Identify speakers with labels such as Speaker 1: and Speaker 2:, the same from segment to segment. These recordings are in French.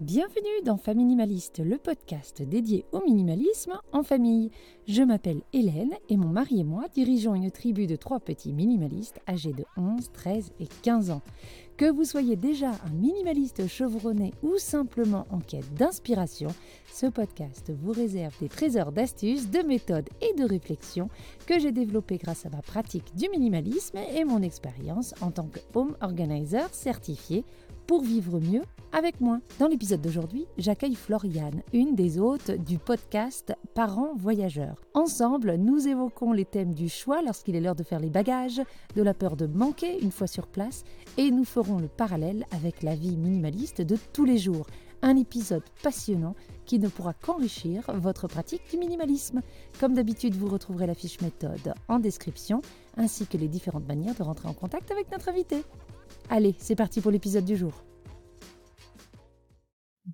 Speaker 1: Bienvenue dans Faminimaliste, le podcast dédié au minimalisme en famille. Je m'appelle Hélène et mon mari et moi dirigeons une tribu de trois petits minimalistes âgés de 11, 13 et 15 ans. Que vous soyez déjà un minimaliste chevronné ou simplement en quête d'inspiration, ce podcast vous réserve des trésors d'astuces, de méthodes et de réflexions que j'ai développés grâce à ma pratique du minimalisme et mon expérience en tant que home organizer certifié pour vivre mieux avec moi. Dans l'épisode d'aujourd'hui, j'accueille Floriane, une des hôtes du podcast Parents Voyageurs. Ensemble, nous évoquons les thèmes du choix lorsqu'il est l'heure de faire les bagages, de la peur de manquer une fois sur place, et nous ferons le parallèle avec la vie minimaliste de tous les jours. Un épisode passionnant qui ne pourra qu'enrichir votre pratique du minimalisme. Comme d'habitude, vous retrouverez la fiche méthode en description, ainsi que les différentes manières de rentrer en contact avec notre invité. Allez, c'est parti pour l'épisode du jour.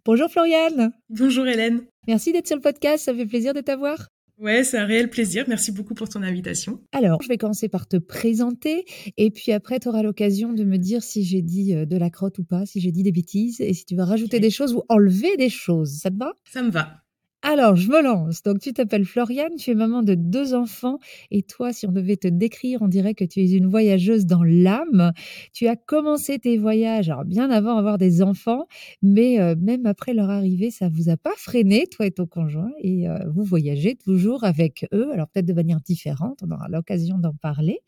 Speaker 1: Bonjour Floriane.
Speaker 2: Bonjour Hélène.
Speaker 1: Merci d'être sur le podcast, ça fait plaisir de t'avoir.
Speaker 2: Ouais, c'est un réel plaisir. Merci beaucoup pour ton invitation.
Speaker 1: Alors, je vais commencer par te présenter et puis après, tu auras l'occasion de me dire si j'ai dit euh, de la crotte ou pas, si j'ai dit des bêtises et si tu vas rajouter des choses ou enlever des choses. Ça te va?
Speaker 2: Ça me va.
Speaker 1: Alors, je me lance. Donc, tu t'appelles Floriane, tu es maman de deux enfants. Et toi, si on devait te décrire, on dirait que tu es une voyageuse dans l'âme. Tu as commencé tes voyages, alors bien avant d'avoir des enfants, mais euh, même après leur arrivée, ça vous a pas freiné, toi et ton conjoint. Et euh, vous voyagez toujours avec eux, alors peut-être de manière différente, on aura l'occasion d'en parler.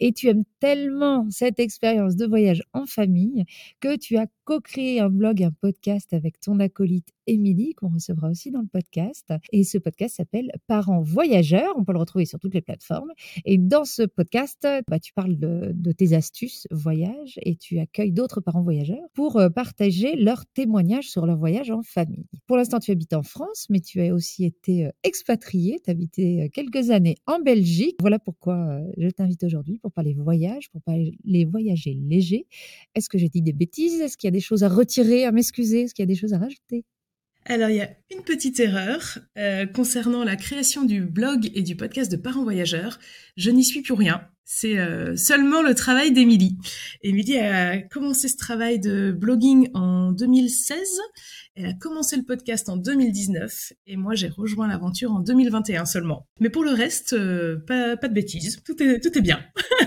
Speaker 1: Et tu aimes tellement cette expérience de voyage en famille que tu as co-créé un blog, un podcast avec ton acolyte Émilie, qu'on recevra aussi dans le podcast. Et ce podcast s'appelle Parents voyageurs. On peut le retrouver sur toutes les plateformes. Et dans ce podcast, bah, tu parles de, tes astuces voyage et tu accueilles d'autres parents voyageurs pour euh, partager leurs témoignages sur leur voyage en famille. Pour l'instant, tu habites en France, mais tu as aussi été euh, expatrié. Tu as habité euh, quelques années en Belgique. Voilà pourquoi je t'invite aujourd'hui pour parler voyage, pour parler voyager légers. Est-ce que j'ai dit des bêtises? Est-ce qu'il y a des choses à retirer, à m'excuser? Est-ce qu'il y a des choses à rajouter?
Speaker 2: Alors, il y a une petite erreur euh, concernant la création du blog et du podcast de Parents Voyageurs. Je n'y suis plus rien. C'est euh, seulement le travail d'Émilie. Émilie a commencé ce travail de blogging en 2016. Elle a commencé le podcast en 2019 et moi j'ai rejoint l'aventure en 2021 seulement. Mais pour le reste, euh, pas, pas, de bêtises. Tout est, tout est bien.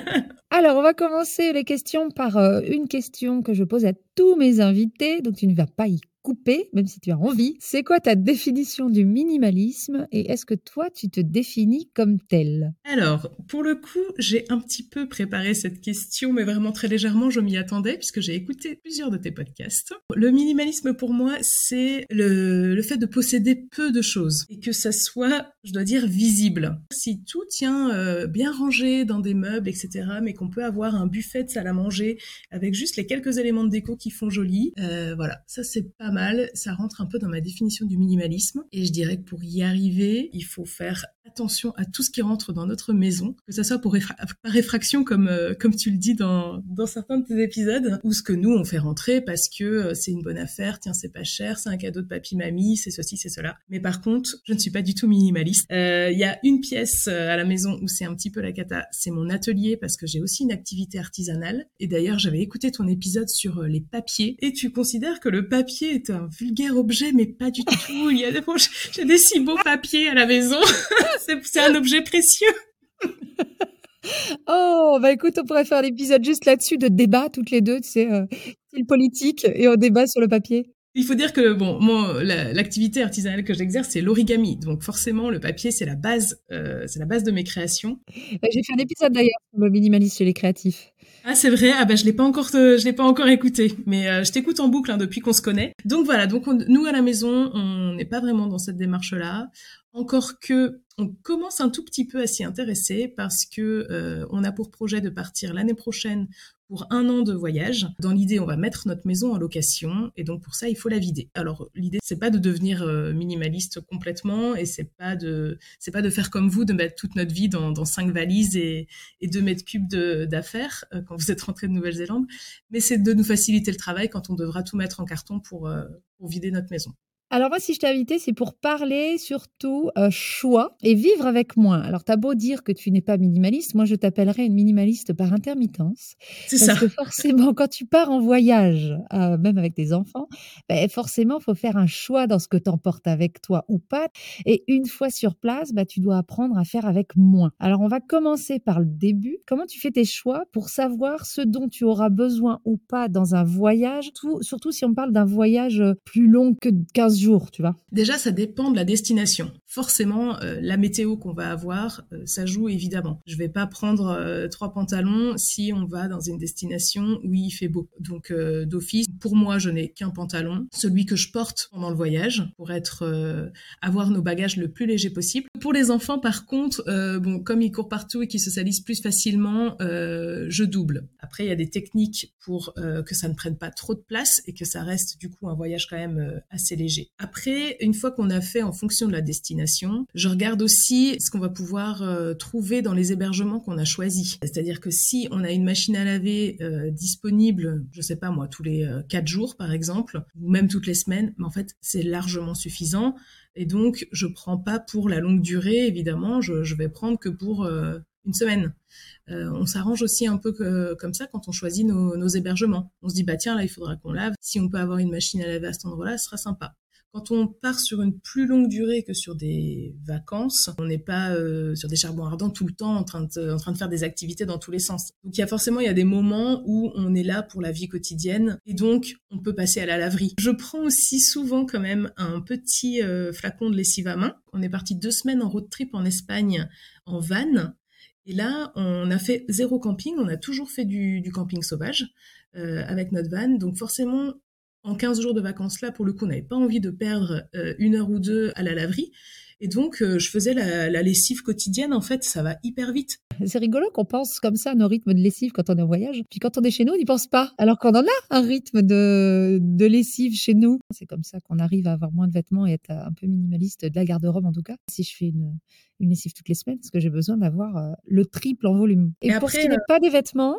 Speaker 1: Alors, on va commencer les questions par une question que je pose à tous mes invités, donc tu ne vas pas y couper, même si tu as envie. C'est quoi ta définition du minimalisme et est-ce que toi, tu te définis comme tel?
Speaker 2: Alors, pour le coup, j'ai un petit peu préparé cette question, mais vraiment très légèrement, je m'y attendais puisque j'ai écouté plusieurs de tes podcasts. Le minimalisme, pour moi, c'est le, le fait de posséder peu de choses et que ça soit, je dois dire, visible. Si tout tient euh, bien rangé dans des meubles, etc., mais qu'on peut avoir un buffet de salle à manger avec juste les quelques éléments de déco qui font joli, euh, voilà, ça c'est pas mal, ça rentre un peu dans ma définition du minimalisme. Et je dirais que pour y arriver, il faut faire attention à tout ce qui rentre dans notre maison, que ça soit par réfraction comme euh, comme tu le dis dans dans certains de tes épisodes, ou ce que nous on fait rentrer parce que euh, c'est une bonne affaire, tiens c'est pas cher, c'est un cadeau de papy mamie, c'est ceci c'est cela. Mais par contre, je ne suis pas du tout minimaliste. Euh, il y a une pièce à la maison où c'est un petit peu la cata, c'est mon atelier parce que j'ai aussi une activité artisanale. Et d'ailleurs j'avais écouté ton épisode sur les papiers et tu considères que le papier est un vulgaire objet, mais pas du tout. Il y a des, j'ai des si beaux papiers à la maison. c'est un objet précieux.
Speaker 1: oh, bah écoute, on pourrait faire l'épisode juste là-dessus de débat toutes les deux, tu sais, euh, politique et on débat sur le papier.
Speaker 2: Il faut dire que bon, moi, l'activité artisanale que j'exerce, c'est l'origami. Donc forcément, le papier, c'est la base, euh, c'est la base de mes créations.
Speaker 1: Bah, j'ai fait un épisode d'ailleurs sur le minimaliste chez les créatifs.
Speaker 2: Ah c'est vrai, ah bah je l'ai pas encore, euh, je l'ai pas encore écouté, mais euh, je t'écoute en boucle hein, depuis qu'on se connaît. Donc voilà, donc nous à la maison, on n'est pas vraiment dans cette démarche-là. Encore que on commence un tout petit peu à s'y intéresser parce que euh, on a pour projet de partir l'année prochaine pour un an de voyage. Dans l'idée, on va mettre notre maison en location et donc pour ça, il faut la vider. Alors l'idée, c'est pas de devenir euh, minimaliste complètement et c'est pas de c'est pas de faire comme vous, de mettre toute notre vie dans, dans cinq valises et, et deux mètres cubes d'affaires euh, quand vous êtes rentré de Nouvelle-Zélande, mais c'est de nous faciliter le travail quand on devra tout mettre en carton pour, pour vider notre maison.
Speaker 1: Alors moi, si je t'ai invité, c'est pour parler surtout euh, choix et vivre avec moins. Alors t'as beau dire que tu n'es pas minimaliste, moi je t'appellerais une minimaliste par intermittence.
Speaker 2: C'est ça.
Speaker 1: Parce que forcément, quand tu pars en voyage, euh, même avec des enfants, ben, forcément, il faut faire un choix dans ce que tu emportes avec toi ou pas. Et une fois sur place, ben, tu dois apprendre à faire avec moins. Alors on va commencer par le début. Comment tu fais tes choix pour savoir ce dont tu auras besoin ou pas dans un voyage, tout, surtout si on parle d'un voyage plus long que 15
Speaker 2: Déjà, ça dépend de la destination. Forcément, euh, la météo qu'on va avoir, euh, ça joue évidemment. Je vais pas prendre euh, trois pantalons si on va dans une destination où il fait beau. Donc d'office, pour moi, je n'ai qu'un pantalon, celui que je porte pendant le voyage pour être avoir nos bagages le plus léger possible. Pour les enfants, par contre, comme ils courent partout et qu'ils se salissent plus facilement, je double. Après, il y a des techniques pour que ça ne prenne pas trop de place et que ça reste du coup un voyage quand même assez léger. Après, une fois qu'on a fait en fonction de la destination, je regarde aussi ce qu'on va pouvoir euh, trouver dans les hébergements qu'on a choisis. C'est-à-dire que si on a une machine à laver euh, disponible, je sais pas moi, tous les euh, quatre jours par exemple, ou même toutes les semaines, mais en fait c'est largement suffisant. Et donc je prends pas pour la longue durée, évidemment, je, vais prendre que pour une semaine. on s'arrange aussi un peu comme ça quand on choisit nos, nos, hébergements. On se dit bah tiens là il faudra qu'on lave. Si on peut avoir une machine à laver à cet endroit-là, ce sera sympa. Quand on part sur une plus longue durée que sur des vacances, on n'est pas euh, sur des charbons ardents tout le temps en train, de, en train de faire des activités dans tous les sens. Donc il y a forcément il y a des moments où on est là pour la vie quotidienne et donc on peut passer à la laverie. Je prends aussi souvent quand même un petit euh, flacon de lessive à main. On est parti deux semaines en road trip en Espagne en van et là, on a fait zéro camping, on a toujours fait du, du camping sauvage euh, avec notre van. Donc forcément, en 15 jours de vacances là, pour le coup, on n'avait pas envie de perdre euh, une heure ou deux à la laverie. Et donc, euh, je faisais la, lessive quotidienne. En fait, ça va hyper vite.
Speaker 1: C'est rigolo qu'on pense comme ça à nos rythmes de lessive quand on est en voyage. Puis quand on est chez nous, on n'y pense pas. Alors qu'on en a un rythme de, de lessive chez nous. C'est comme ça qu'on arrive à avoir moins de vêtements et être un peu minimaliste de la garde-robe en tout cas. Si je fais une, une lessive toutes les semaines, parce que j'ai besoin d'avoir euh, le triple en volume. Et, pour ce qui n'est pas des vêtements,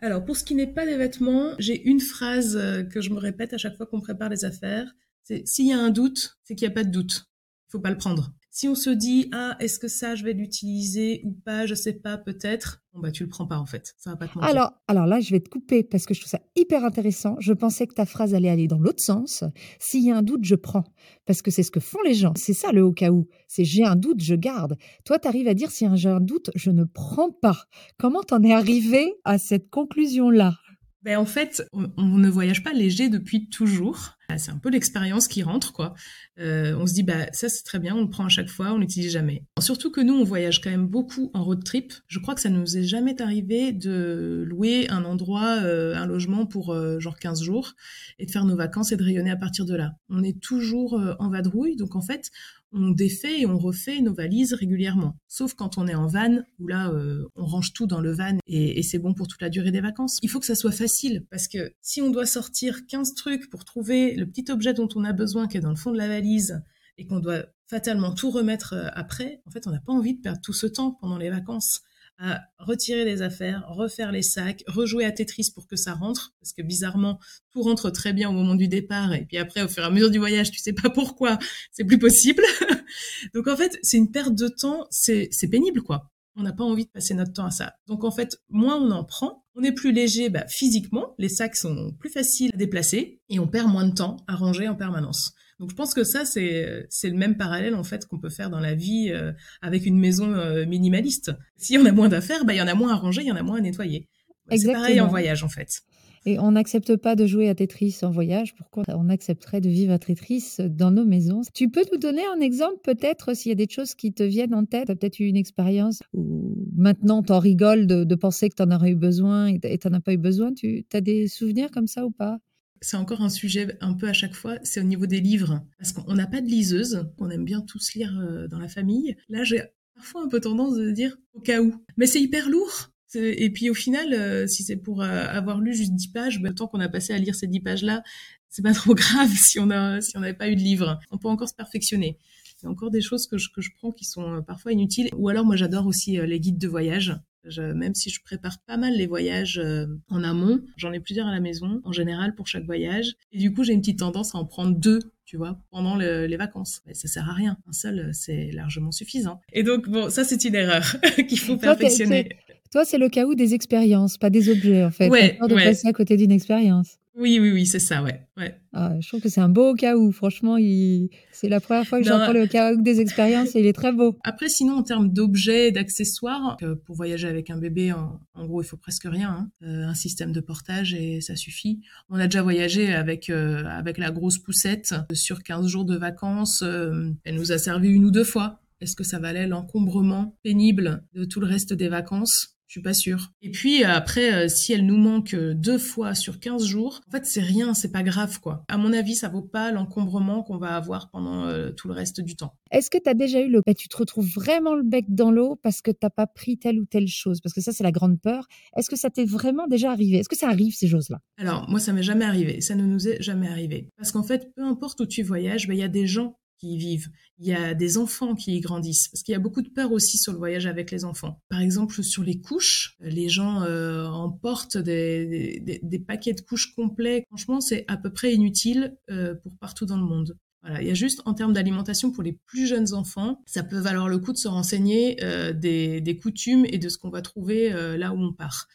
Speaker 2: alors, pour ce qui n'est pas des vêtements, j'ai une phrase euh, que je me répète à chaque fois qu'on prépare les affaires. C'est s'il y a un doute, c'est qu'il n'y a pas de doute. Il faut pas le prendre. Si on se dit ah est-ce que ça je vais l'utiliser ou pas, je sais pas peut-être, bon bah tu le prends pas en fait, ça va pas te mentir.
Speaker 1: Alors alors là je vais te couper parce que je trouve ça hyper intéressant. Je pensais que ta phrase allait aller dans l'autre sens. S'il y a un doute, je prends parce que c'est ce que font les gens. C'est ça le au cas où. C'est j'ai un doute, je garde. Toi tu arrives à dire si j'ai un doute, je ne prends pas. Comment t'en es arrivé à cette conclusion là
Speaker 2: ben en fait, on, ne voyage pas léger depuis toujours. C'est un peu l'expérience qui rentre, quoi. Euh, on se dit, bah ça c'est très bien, on le prend à chaque fois, on l'utilise jamais. Surtout que nous, on voyage quand même beaucoup en road trip. Je crois que ça nous est jamais arrivé de louer un endroit, euh, un logement pour euh, genre 15 jours et de faire nos vacances et de rayonner à partir de là. On est toujours en vadrouille, donc en fait, on défait et on refait nos valises régulièrement. Sauf quand on est en van, où là, on range tout dans le van et, c'est bon pour toute la durée des vacances. Il faut que ça soit facile, parce que si on doit sortir 15 trucs pour trouver le petit objet dont on a besoin qui est dans le fond de la valise, et qu'on doit fatalement tout remettre euh, après, en fait, on n'a pas envie de perdre tout ce temps pendant les vacances à retirer les affaires, refaire les sacs, rejouer à Tetris pour que ça rentre, parce que bizarrement, tout rentre très bien au moment du départ, et puis après, au fur et à mesure du voyage, tu sais pas pourquoi, c'est plus possible. Donc en fait, c'est une perte de temps, c'est pénible, quoi. On n'a pas envie de passer notre temps à ça. Donc en fait, moins on en prend, on est plus léger bah, physiquement, les sacs sont plus faciles à déplacer, et on perd moins de temps à ranger en permanence. Donc je pense que ça c'est le même parallèle en fait qu'on peut faire dans la vie euh, avec une maison euh, minimaliste. Si on a moins d'affaires, bah il y en a moins à ranger, il y en a moins à nettoyer. Bah, c'est pareil en voyage en fait.
Speaker 1: Et on n'accepte pas de jouer à Tetris en voyage. Pourquoi on accepterait de vivre à Tetris dans nos maisons? Tu peux nous donner un exemple peut-être s'il y a des choses qui te viennent en tête? Tu as peut-être eu une expérience où maintenant t'en rigoles de, penser que tu en aurais eu besoin et tu n'en as pas eu besoin. Tu as des souvenirs comme ça ou pas?
Speaker 2: C'est encore un sujet un peu à chaque fois, c'est au niveau des livres. Parce qu'on n'a pas de liseuse, on aime bien tous lire euh, dans la famille. Là, j'ai parfois un peu tendance de dire au cas où. Mais c'est hyper lourd. Et puis au final, euh, si c'est pour euh, avoir lu juste 10 pages, bah, tant qu'on a passé à lire ces 10 pages-là, c'est pas trop grave si on a si on n'avait pas eu de livre. On peut encore se perfectionner. Il y a encore des choses que je, que je prends qui sont parfois inutiles. Ou alors moi j'adore aussi les guides de voyage même si je prépare pas mal les voyages euh, en amont, j'en ai plusieurs à la maison en général pour chaque voyage. Et du coup, j'ai une petite tendance à en prendre deux tu vois, pendant les vacances. Mais ça sert à rien. Un seul, c'est largement suffisant. Et donc, bon, ça, c'est une erreur qu'il faut perfectionner.
Speaker 1: Toi, c'est le cas où des expériences, pas des objets, en fait.
Speaker 2: Ouais,
Speaker 1: peur de passer à côté d'une expérience.
Speaker 2: Oui, oui, oui, c'est ça, ouais. ouais.
Speaker 1: Ah, je trouve que c'est un beau cas où, franchement, il... c'est la première fois que j'entends le cas où des expériences et il est très beau.
Speaker 2: Après, sinon, en termes d'objets, d'accessoires, euh, pour voyager avec un bébé, en, gros, il faut presque rien. Hein. Euh, un système de portage et ça suffit. On a déjà voyagé avec, euh, avec la grosse poussette sur 15 jours de vacances. elle nous a servi une ou deux fois. Est-ce que ça valait l'encombrement pénible de tout le reste des vacances? Je suis pas sûre. Et puis après, euh, si elle nous manque euh, deux fois sur 15 jours, en fait c'est rien, c'est pas grave quoi. À mon avis, ça vaut pas l'encombrement qu'on va avoir pendant euh, tout le reste du temps.
Speaker 1: Est-ce que tu as déjà eu le tu te retrouves vraiment le bec dans l'eau parce que t'as pas pris telle ou telle chose? Parce que ça c'est la grande peur. Est-ce que ça t'est vraiment déjà arrivé? Est-ce que ça arrive ces choses-là?
Speaker 2: Alors moi ça m'est jamais arrivé, ça ne nous est jamais arrivé. Parce qu'en fait, peu importe où tu voyages, ben, il y a des gens y vivent. Il y a des enfants qui y grandissent. Parce qu'il y a beaucoup de peur aussi sur le voyage avec les enfants. Par exemple, sur les couches, les gens euh, emportent des, des, paquets de couches complets. Franchement, c'est à peu près inutile euh, pour partout dans le monde. Voilà, il y a juste en termes d'alimentation pour les plus jeunes enfants, ça peut valoir le coup de se renseigner euh, des, des, coutumes et de ce qu'on va trouver là où on part.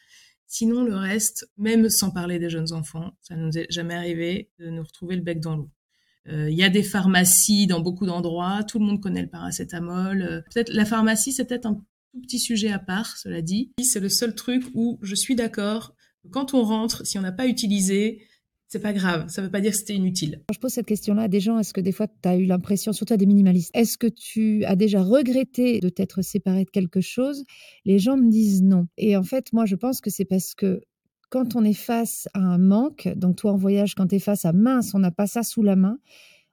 Speaker 2: Sinon, le reste, même sans parler des jeunes enfants, ça nous est jamais arrivé de nous retrouver le bec dans l'eau. Euh, il y a des pharmacies dans beaucoup d'endroits. Tout le monde connaît le paracétamol. Euh, peut-être la pharmacie, c'est peut-être un tout petit sujet à part, cela dit. C'est le seul truc où je suis d'accord. Quand on rentre, si on n'a pas utilisé, c'est pas grave, ça veut pas dire que c'était inutile.
Speaker 1: Je pose cette question-là à des gens, est-ce que des fois tu as eu l'impression, surtout à des minimalistes, est-ce que tu as déjà regretté de t'être séparé de quelque chose? Les gens me disent non. Et en fait, moi je pense que c'est parce que quand on est face à un manque, donc toi en voyage, quand tu es face à mince, on n'a pas ça sous la main,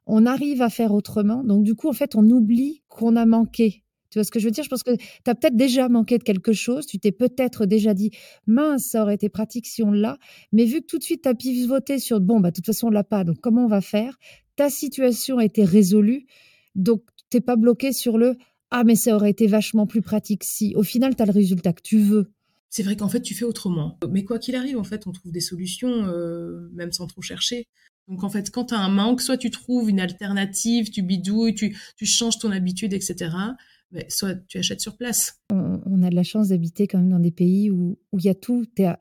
Speaker 1: on arrive à faire autrement. Donc du coup, en fait, on oublie qu'on a manqué. Tu vois ce que je veux dire? Je pense que tu as peut-être déjà manqué de quelque chose, tu t'es peut-être déjà dit, mince, ça aurait été pratique si on l'a, mais vu que tout de suite tu as pivoté sur, bon, bah, de toute façon, on l'a pas, donc comment on va faire? Ta situation a été résolue, donc t'es pas bloqué sur le, ah, mais ça aurait été vachement plus pratique si. Au final, tu as le résultat que tu veux
Speaker 2: c'est vrai qu'en fait, tu fais autrement. Mais quoi qu'il arrive, en fait, on trouve des solutions, euh, même sans trop chercher. Donc en fait, quand tu as un manque, soit tu trouves une alternative, tu bidouilles, tu, changes ton habitude, etc. Mais soit tu achètes sur place.
Speaker 1: On, a de la chance d'habiter quand même dans des pays où il y a tout. À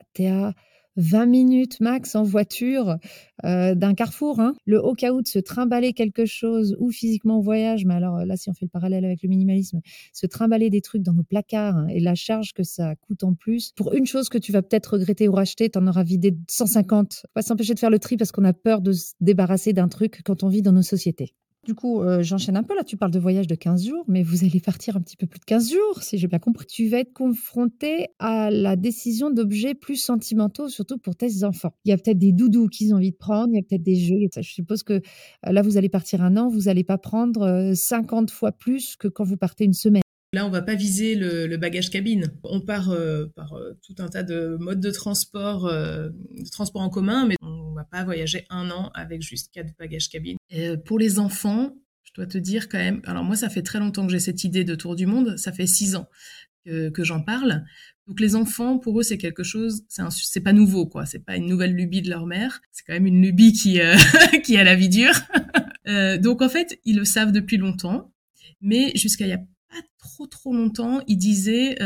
Speaker 1: 20 minutes max en voiture euh, d'un carrefour. Hein. Le au cas où de se trimballer quelque chose ou physiquement au voyage, mais alors là, si on fait le parallèle avec le minimalisme, se trimballer des trucs dans nos placards hein, et la charge que ça coûte en plus. Pour une chose que tu vas peut-être regretter ou racheter, tu en auras vidé 150. Pas s'empêcher de faire le tri parce qu'on a peur de se débarrasser d'un truc quand on vit dans nos sociétés. Du coup, euh, j'enchaîne un peu là. Tu parles de voyage de 15 jours, mais vous allez partir un petit peu plus de 15 jours, si j'ai bien compris. Tu vas être confronté à la décision d'objets plus sentimentaux, surtout pour tes enfants. Il y a peut-être des doudous qu'ils ont envie de prendre, il y a peut-être des jeux. Je suppose que euh, là, vous allez partir un an, vous n'allez pas prendre 50 euh, fois plus que quand vous partez une semaine.
Speaker 2: Là, on va pas viser le, bagage cabine. On part par tout un tas de modes de transport, de transport en commun, mais on va pas voyager un an avec juste quatre bagages cabine. Euh, pour les enfants, je dois te dire quand même, alors moi ça fait très longtemps que j'ai cette idée de tour du monde, ça fait six ans que, j'en parle. Donc les enfants, pour eux, c'est quelque chose, c'est pas nouveau, quoi. C'est pas une nouvelle lubie de leur mère. C'est quand même une lubie qui euh, a la vie dure. Euh, donc en fait, ils le savent depuis longtemps, mais jusqu'à il y a trop trop longtemps, ils disaient,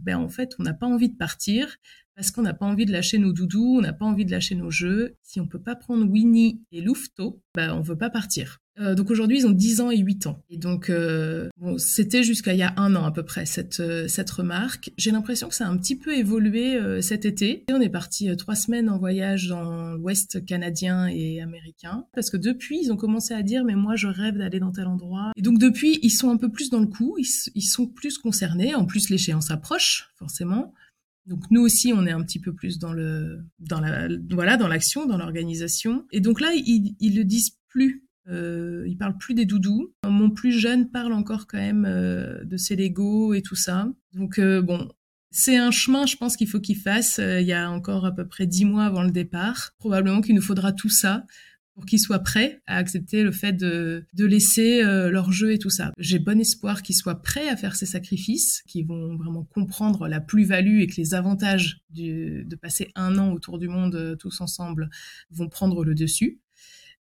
Speaker 2: ben en fait, on n'a pas envie de partir parce qu'on n'a pas envie de lâcher nos doudous, on n'a pas envie de lâcher nos jeux. Si on peut pas prendre Winnie et Louveteau, bah on veut pas partir. Euh, donc aujourd'hui, ils ont 10 ans et 8 ans. Et donc, euh, bon, c'était jusqu'à il y a un an à peu près, cette, euh, cette remarque. J'ai l'impression que ça a un petit peu évolué cet été. Et on est parti trois semaines en voyage dans l'Ouest canadien et américain. Parce que depuis, ils ont commencé à dire, mais moi, je rêve d'aller dans tel endroit. Et donc depuis, ils sont un peu plus dans le coup, ils, ils sont plus concernés. En plus, l'échéance approche, forcément. Donc nous aussi, on est un petit peu plus dans le, dans la, voilà, dans l'action, dans l'organisation. Et donc là, ils, ils le disent plus. Euh, ils parlent plus des doudous. Mon plus jeune parle encore quand même euh, de ses Lego et tout ça. Donc euh, bon, c'est un chemin, je pense qu'il faut qu'il fasse. Euh, il y a encore à peu près dix mois avant le départ. Probablement qu'il nous faudra tout ça pour qu'ils soient prêts à accepter le fait de, de laisser euh, leur jeu et tout ça. J'ai bon espoir qu'ils soient prêts à faire ces sacrifices, qu'ils vont vraiment comprendre la plus-value et que les avantages du, de passer un an autour du monde euh, tous ensemble vont prendre le dessus.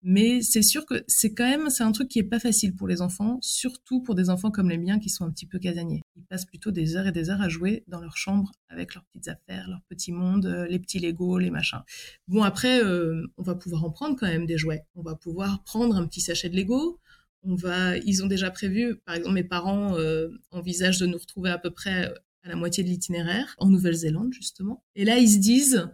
Speaker 2: Mais c'est sûr que c'est quand même, c'est un truc qui est pas facile pour les enfants, surtout pour des enfants comme les miens qui sont un petit peu casaniers. Ils passent plutôt des heures et des heures à jouer dans leur chambre avec leurs petites affaires, leur petit monde, euh, les petits Lego, les machins. Bon après, euh, on va pouvoir en prendre quand même des jouets. On va pouvoir prendre un petit sachet de Lego. On va, ils ont déjà prévu, par exemple, mes parents euh, envisagent de nous retrouver à peu près à la moitié de l'itinéraire en Nouvelle-Zélande justement. Et là, ils se disent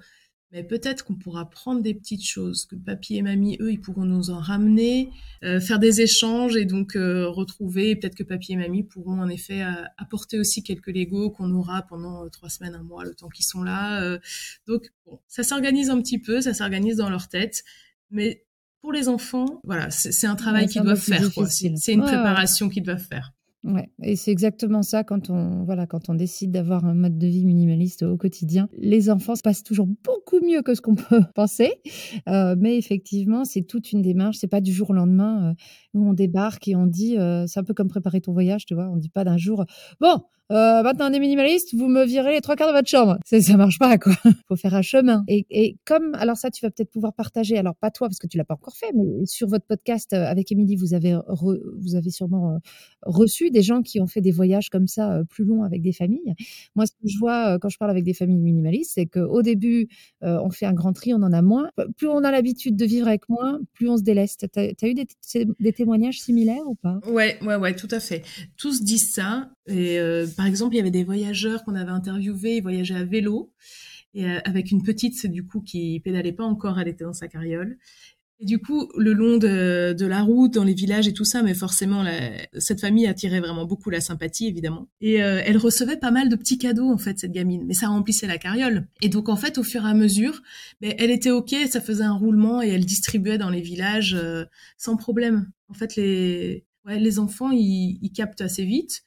Speaker 2: mais peut-être qu'on pourra prendre des petites choses, que papy et mamie, eux, ils pourront nous en ramener, euh, faire des échanges et donc euh, retrouver. Peut-être que papy et mamie pourront en effet euh, apporter aussi quelques Legos qu'on aura pendant trois semaines, un mois, le temps qu'ils sont là. donc, bon, ça s'organise un petit peu, ça s'organise dans leur tête, mais pour les enfants, voilà, c'est un travail qu'ils doivent faire. C'est une préparation qu'ils doivent faire.
Speaker 1: Ouais, et c'est exactement ça quand on voilà quand on décide d'avoir un mode de vie minimaliste au quotidien. Les enfants se passent toujours beaucoup mieux que ce qu'on peut penser, euh, mais effectivement c'est toute une démarche. C'est pas du jour au lendemain euh, où on débarque et on dit euh, c'est un peu comme préparer ton voyage, tu vois. On dit pas d'un jour bon euh, maintenant on est minimaliste, vous me virez les trois quarts de votre chambre. Ça, ça marche pas, quoi. Faut faire un chemin. Et, et comme, alors ça, tu vas peut-être pouvoir partager. Alors pas toi parce que tu l'as pas encore fait, mais sur votre podcast euh, avec Émilie, vous avez vous avez sûrement euh, reçu des gens qui ont fait des voyages comme ça euh, plus longs avec des familles. Moi, ce que je vois quand je parle avec des familles minimalistes, c'est qu'au début, on fait un grand tri, on en a moins. Plus on a l'habitude de vivre avec moins, plus on se déleste. T'as as eu des, des témoignages similaires ou pas?
Speaker 2: Ouais, ouais, ouais, tout à fait. Tous disent ça. Et par exemple, il y avait des voyageurs qu'on avait interviewés, ils voyageaient à vélo, et euh, avec une petite, du coup, qui pédalait pas encore, elle était dans sa carriole. Et du coup, le long de, la route, dans les villages et tout ça, mais forcément, cette famille attirait vraiment beaucoup la sympathie, évidemment. Et euh, elle recevait pas mal de petits cadeaux, en fait, cette gamine. Mais ça remplissait la carriole. Et donc, en fait, au fur et à mesure, ben, elle était OK, ça faisait un roulement et elle distribuait dans les villages sans problème. En fait, les, enfants, ils captent assez vite.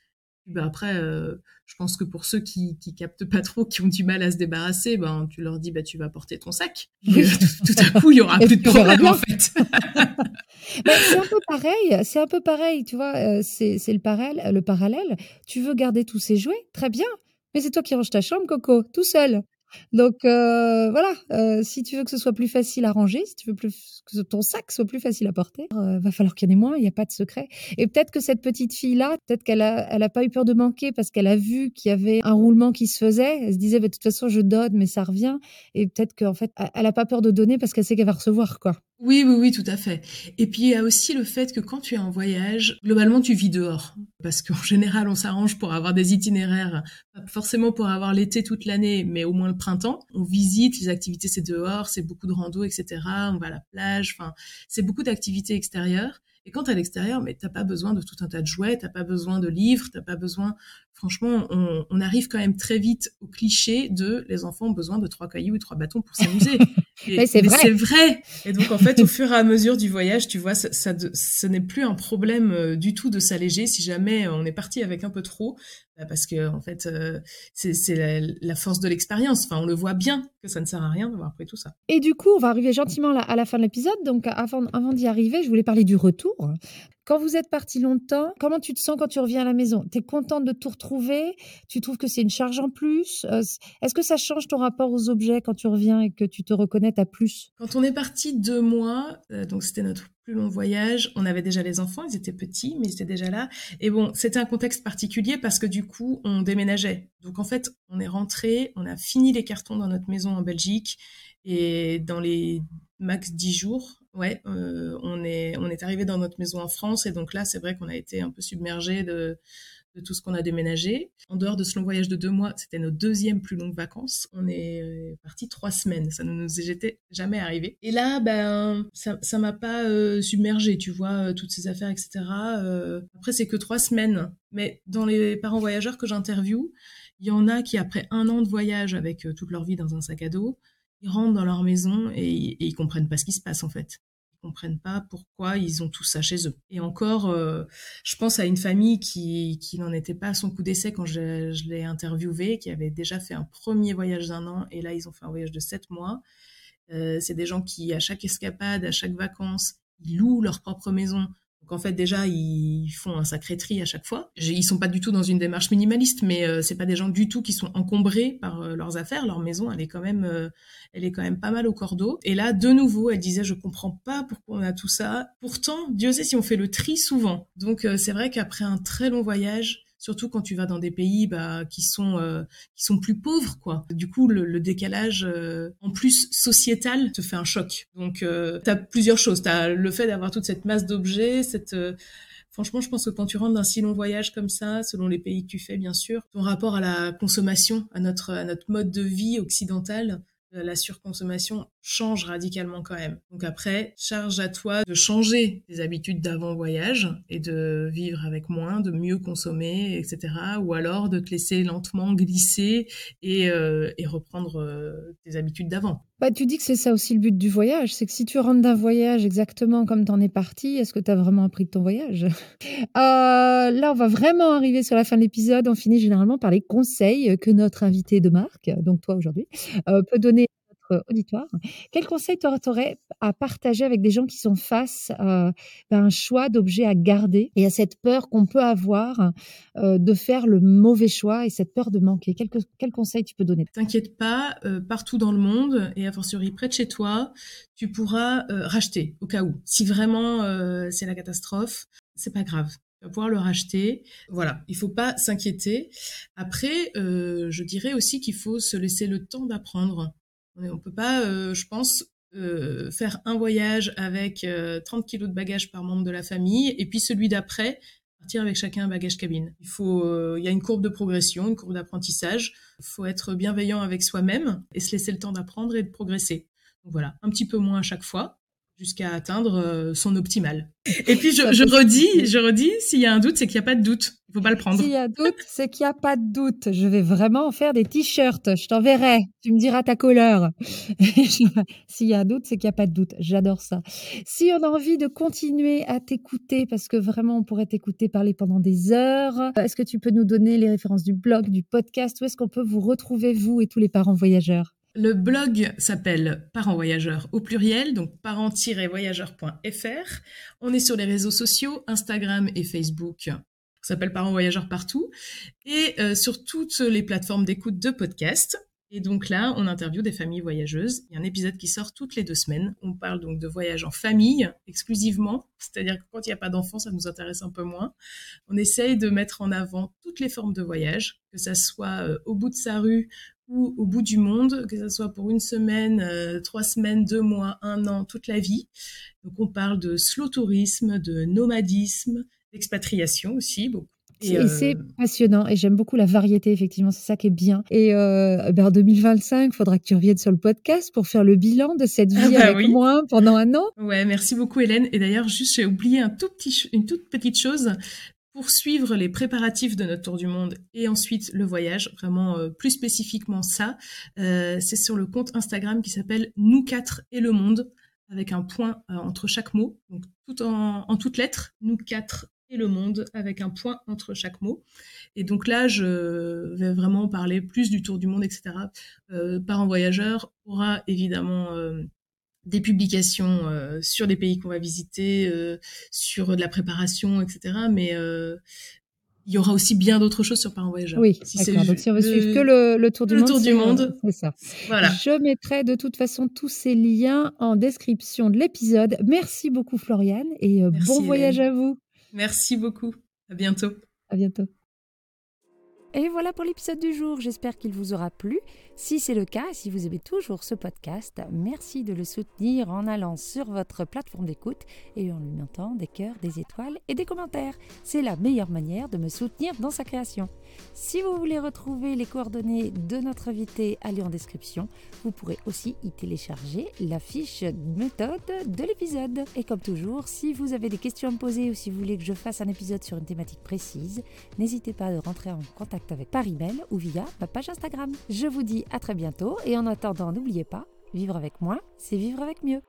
Speaker 2: Ben après, euh, je pense que pour ceux qui, qui captent pas trop, qui ont du mal à se débarrasser, ben tu leur dis bah tu vas porter ton sac. Euh, tout, à coup, il y aura plus de problème en fait.
Speaker 1: Ben, c'est un peu pareil. C'est un peu pareil, tu vois. Euh, c'est le parallèle. Le parallèle. Tu veux garder tous ces jouets, très bien. Mais c'est toi qui ranges ta chambre, Coco, tout seul. Donc euh, voilà, euh, si tu veux que ce soit plus facile à ranger, si tu veux plus, que ton sac soit plus facile à porter, euh, va falloir qu'il y en ait moins, il n'y a pas de secret. Et peut-être que cette petite fille-là, peut-être qu'elle a, elle a pas eu peur de manquer parce qu'elle a vu qu'il y avait un roulement qui se faisait. Elle se disait, bah, de toute façon, je donne, mais ça revient. Et peut-être qu'en fait, elle a pas peur de donner parce qu'elle sait qu'elle va recevoir, quoi.
Speaker 2: Oui, oui, oui, tout à fait. Et puis il y a aussi le fait que quand tu es en voyage, globalement tu vis dehors. Parce qu'en général, on s'arrange pour avoir des itinéraires, pas forcément pour avoir l'été toute l'année, mais au moins le printemps. On visite, les activités c'est dehors, c'est beaucoup de rando, etc. On va à la plage, enfin, c'est beaucoup d'activités extérieures. Et quand à l'extérieur, mais t'as pas besoin de tout un tas de jouets, t'as pas besoin de livres, t'as pas besoin. Franchement, on, on, arrive quand même très vite au cliché de les enfants ont besoin de trois cailloux et trois bâtons pour s'amuser.
Speaker 1: c'est vrai.
Speaker 2: vrai. Et donc en fait, au fur et à mesure du voyage, tu vois, ça, ça ce n'est plus un problème euh, du tout de s'alléger si jamais on est parti avec un peu trop, parce que en fait, euh, c'est la, la, force de l'expérience. On le voit bien que ça ne sert à rien d'avoir pris tout ça.
Speaker 1: Et du coup, on va arriver gentiment à la fin de l'épisode. Donc avant d'y arriver, je voulais parler du retour. Quand vous êtes parti longtemps, comment tu te sens quand tu reviens à la maison? Tu es contente de tout retrouver? Tu trouves que c'est une charge en plus? Euh, Est-ce que ça change ton rapport aux objets quand tu reviens et que tu te reconnais à plus?
Speaker 2: Quand on est parti deux mois, euh, donc c'était notre plus long voyage, on avait déjà les enfants, ils étaient petits, mais ils étaient déjà là. Et bon, c'était un contexte particulier parce que du coup, on déménageait. Donc en fait, on est rentré, on a fini les cartons dans notre maison en Belgique et dans les max dix jours, ouais, euh, on est on est arrivé dans notre maison en France et donc là c'est vrai qu'on a été un peu submergé de tout ce qu'on a déménagé. En dehors de ce long voyage de deux mois, c'était nos deuxièmes plus longues vacances. On est euh, parti trois semaines. Ça ne nous était jamais arrivé. Et là, ben, ça, ça m'a pas euh, submergé, tu vois, toutes ces affaires, etc. Après, c'est que trois semaines. Mais dans les parents voyageurs que j'interviewe, il y en a qui, après un an de voyage avec toute leur vie dans un sac à dos, ils rentrent dans leur maison et, et ils comprennent pas ce qui se passe, en fait comprennent pas pourquoi ils ont tout ça chez eux. Et encore, euh, je pense à une famille qui, qui n'en était pas à son coup d'essai quand je, je l'ai interviewé, qui avait déjà fait un premier voyage d'un an, et là ils ont fait un voyage de sept mois. Euh, c'est des gens qui, à chaque escapade, à chaque vacances, ils louent leur propre maison. Donc en fait déjà ils font un sacré tri à chaque fois. Ils sont pas du tout dans une démarche minimaliste, mais euh, c'est pas des gens du tout qui sont encombrés par euh, leurs affaires. Leur maison elle est quand même euh, elle est quand même pas mal au cordeau. Et là de nouveau elle disait je comprends pas pourquoi on a tout ça. Pourtant Dieu sait si on fait le tri souvent. Donc c'est vrai qu'après un très long voyage surtout quand tu vas dans des pays bah, qui sont euh, qui sont plus pauvres quoi. Du coup le, décalage euh, en plus sociétal te fait un choc. Donc euh, tu as plusieurs choses, tu as le fait d'avoir toute cette masse d'objets, cette Franchement, je pense que quand tu rentres d'un si long voyage comme ça, selon les pays que tu fais, bien sûr, ton rapport à la consommation, à notre, à notre mode de vie occidental, la surconsommation change radicalement quand même. Donc après, charge à toi de changer tes habitudes d'avant voyage et de vivre avec moins, de mieux consommer, etc. Ou alors de te laisser lentement glisser et, euh, et reprendre euh, tes habitudes d'avant.
Speaker 1: Bah, tu dis que c'est ça aussi le but du voyage, c'est que si tu rentres d'un voyage exactement comme t'en es parti, est-ce que tu as vraiment appris de ton voyage? Euh, Là, on va vraiment arriver sur la fin de l'épisode. On finit généralement par les conseils que notre invité de marque, donc toi aujourd'hui, peut donner auditoire. Quel conseil tu aurais à partager avec des gens qui sont face à un choix d'objets à garder et à cette peur qu'on peut avoir euh, de faire le mauvais choix et cette peur de manquer? Quel, quel conseil tu peux donner?
Speaker 2: T'inquiète pas, euh, partout dans le monde et a fortiori près de chez toi, tu pourras euh, racheter au cas où. Si vraiment c'est la catastrophe, c'est pas grave pouvoir le racheter. Voilà, il faut pas s'inquiéter. Après, je dirais aussi qu'il faut se laisser le temps d'apprendre. On peut pas, euh, je pense, euh, faire un voyage avec 30 euh, kilos de bagages par membre de la famille et puis celui d'après partir avec chacun un bagage cabine. Il faut, il y a une courbe de progression, une courbe d'apprentissage. Il faut être bienveillant avec soi-même et se laisser le temps d'apprendre et de progresser. Donc voilà, un petit peu moins à chaque fois jusqu'à atteindre son optimal. Et puis je, je redis, je redis, s'il y a un doute, c'est qu'il n'y a pas de doute faut pas le prendre.
Speaker 1: S'il y a doute, c'est qu'il n'y a pas de doute. Je vais vraiment faire des t-shirts. Je t'enverrai. Tu me diras ta couleur. S'il y a un doute, c'est qu'il n'y a pas de doute. J'adore ça. Si on a envie de continuer à t'écouter, parce que vraiment, on pourrait t'écouter parler pendant des heures, est-ce que tu peux nous donner les références du blog, du podcast? Où est-ce qu'on peut vous retrouver, vous et tous les parents voyageurs?
Speaker 2: Le blog s'appelle Parents Voyageurs au pluriel, donc parents-voyageurs.fr. On est sur les réseaux sociaux, Instagram et Facebook s'appelle Parents Voyageurs partout, et euh, sur toutes les plateformes d'écoute de podcasts. Et donc là, on interviewe des familles voyageuses. Il y a un épisode qui sort toutes les deux semaines. On parle donc de voyage en famille exclusivement, c'est-à-dire que quand il n'y a pas d'enfants, ça nous intéresse un peu moins. On essaye de mettre en avant toutes les formes de voyage, que ça soit euh, au bout de sa rue ou au bout du monde, que ce soit pour une semaine, euh, trois semaines, deux mois, un an, toute la vie. Donc on parle de slow tourisme, de nomadisme, L'expatriation aussi, beaucoup.
Speaker 1: Et, c'est euh, passionnant et j'aime beaucoup la variété, effectivement, c'est ça qui est bien. Et euh, ben en 2025, il faudra que tu reviennes sur le podcast pour faire le bilan de cette ah vie bah avec moi pendant un an.
Speaker 2: Ouais, merci beaucoup Hélène. Et d'ailleurs, juste j'ai oublié un tout petit, une toute petite chose. Pour suivre les préparatifs de notre tour du monde et ensuite le voyage, vraiment euh, plus spécifiquement ça, euh, c'est sur le compte Instagram qui s'appelle Nous quatre et le monde avec un point entre chaque mot, donc tout en, en toutes lettres, nous quatre le monde avec un point entre chaque mot. Et donc là, je vais vraiment parler plus du tour du monde, etc. Euh, Parents voyageurs aura évidemment euh, des publications euh, sur les pays qu'on va visiter, euh, sur de la préparation, etc. Mais il y aura aussi bien d'autres choses sur Parents Voyageurs.
Speaker 1: Oui, si d'accord. Donc si on veut suivre que le, le tour du
Speaker 2: le
Speaker 1: monde,
Speaker 2: tour du monde,
Speaker 1: c'est ça. Voilà. Je mettrai de toute façon tous ces liens en description de l'épisode. Merci beaucoup Floriane et bon voyage à vous.
Speaker 2: Merci beaucoup. À bientôt.
Speaker 1: À bientôt. Et voilà pour l'épisode du jour. J'espère qu'il vous aura plu. Si c'est le cas, si vous aimez toujours ce podcast, merci de le soutenir en allant sur votre plateforme d'écoute et en lui mettant des cœurs, des étoiles et des commentaires. C'est la meilleure manière de me soutenir dans sa création. Si vous voulez retrouver les coordonnées de notre invité, allez en description. Vous pourrez aussi y télécharger la fiche méthode de l'épisode. Et comme toujours, si vous avez des questions à me poser ou si vous voulez que je fasse un épisode sur une thématique précise, n'hésitez pas à rentrer en avec par email ou via ma page Instagram. Je vous dis à très bientôt et en attendant, n'oubliez pas, vivre avec moins, c'est vivre avec mieux.